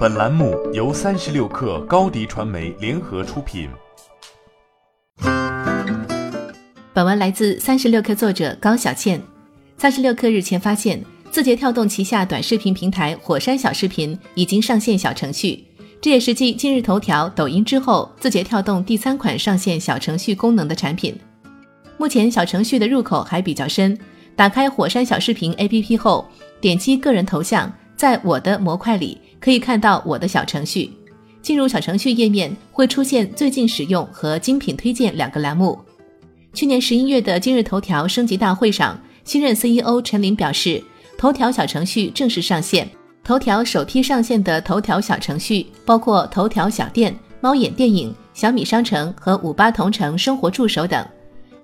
本栏目由三十六氪高低传媒联合出品。本文来自三十六氪作者高小倩。三十六氪日前发现，字节跳动旗下短视频平台火山小视频已经上线小程序，这也是继今日头条、抖音之后，字节跳动第三款上线小程序功能的产品。目前小程序的入口还比较深，打开火山小视频 APP 后，点击个人头像，在我的模块里。可以看到我的小程序，进入小程序页面会出现最近使用和精品推荐两个栏目。去年十一月的今日头条升级大会上，新任 CEO 陈林表示，头条小程序正式上线。头条首批上线的头条小程序包括头条小店、猫眼电影、小米商城和五八同城生活助手等。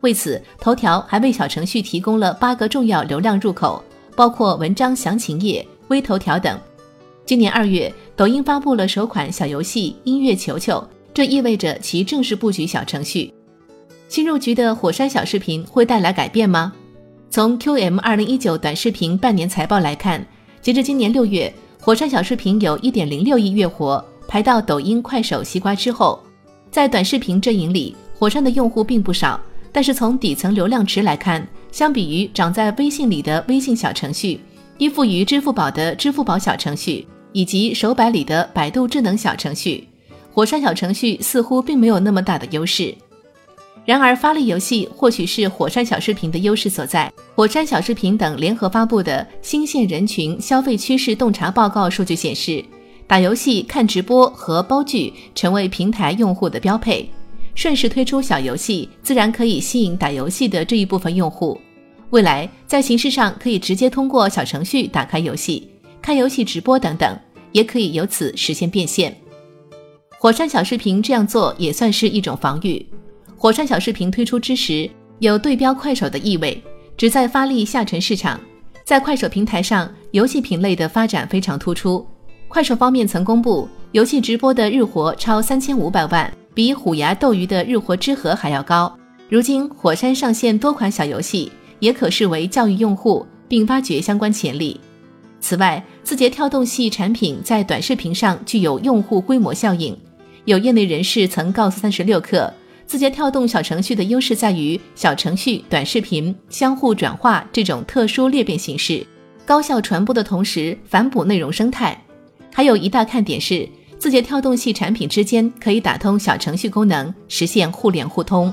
为此，头条还为小程序提供了八个重要流量入口，包括文章详情页、微头条等。今年二月，抖音发布了首款小游戏《音乐球球》，这意味着其正式布局小程序。新入局的火山小视频会带来改变吗？从 QM 二零一九短视频半年财报来看，截至今年六月，火山小视频有一点零六亿月活，排到抖音、快手、西瓜之后。在短视频阵营里，火山的用户并不少，但是从底层流量池来看，相比于长在微信里的微信小程序，依附于支付宝的支付宝小程序。以及手摆里的百度智能小程序，火山小程序似乎并没有那么大的优势。然而，发力游戏或许是火山小视频的优势所在。火山小视频等联合发布的新线人群消费趋势洞察报告数据显示，打游戏、看直播和煲剧成为平台用户的标配。顺势推出小游戏，自然可以吸引打游戏的这一部分用户。未来在形式上可以直接通过小程序打开游戏、看游戏直播等等。也可以由此实现变现。火山小视频这样做也算是一种防御。火山小视频推出之时，有对标快手的意味，旨在发力下沉市场。在快手平台上，游戏品类的发展非常突出。快手方面曾公布，游戏直播的日活超三千五百万，比虎牙斗鱼的日活之和还要高。如今火山上线多款小游戏，也可视为教育用户，并挖掘相关潜力。此外，字节跳动系产品在短视频上具有用户规模效应。有业内人士曾告诉三十六氪，字节跳动小程序的优势在于小程序、短视频相互转化这种特殊裂变形式，高效传播的同时反哺内容生态。还有一大看点是，字节跳动系产品之间可以打通小程序功能，实现互联互通。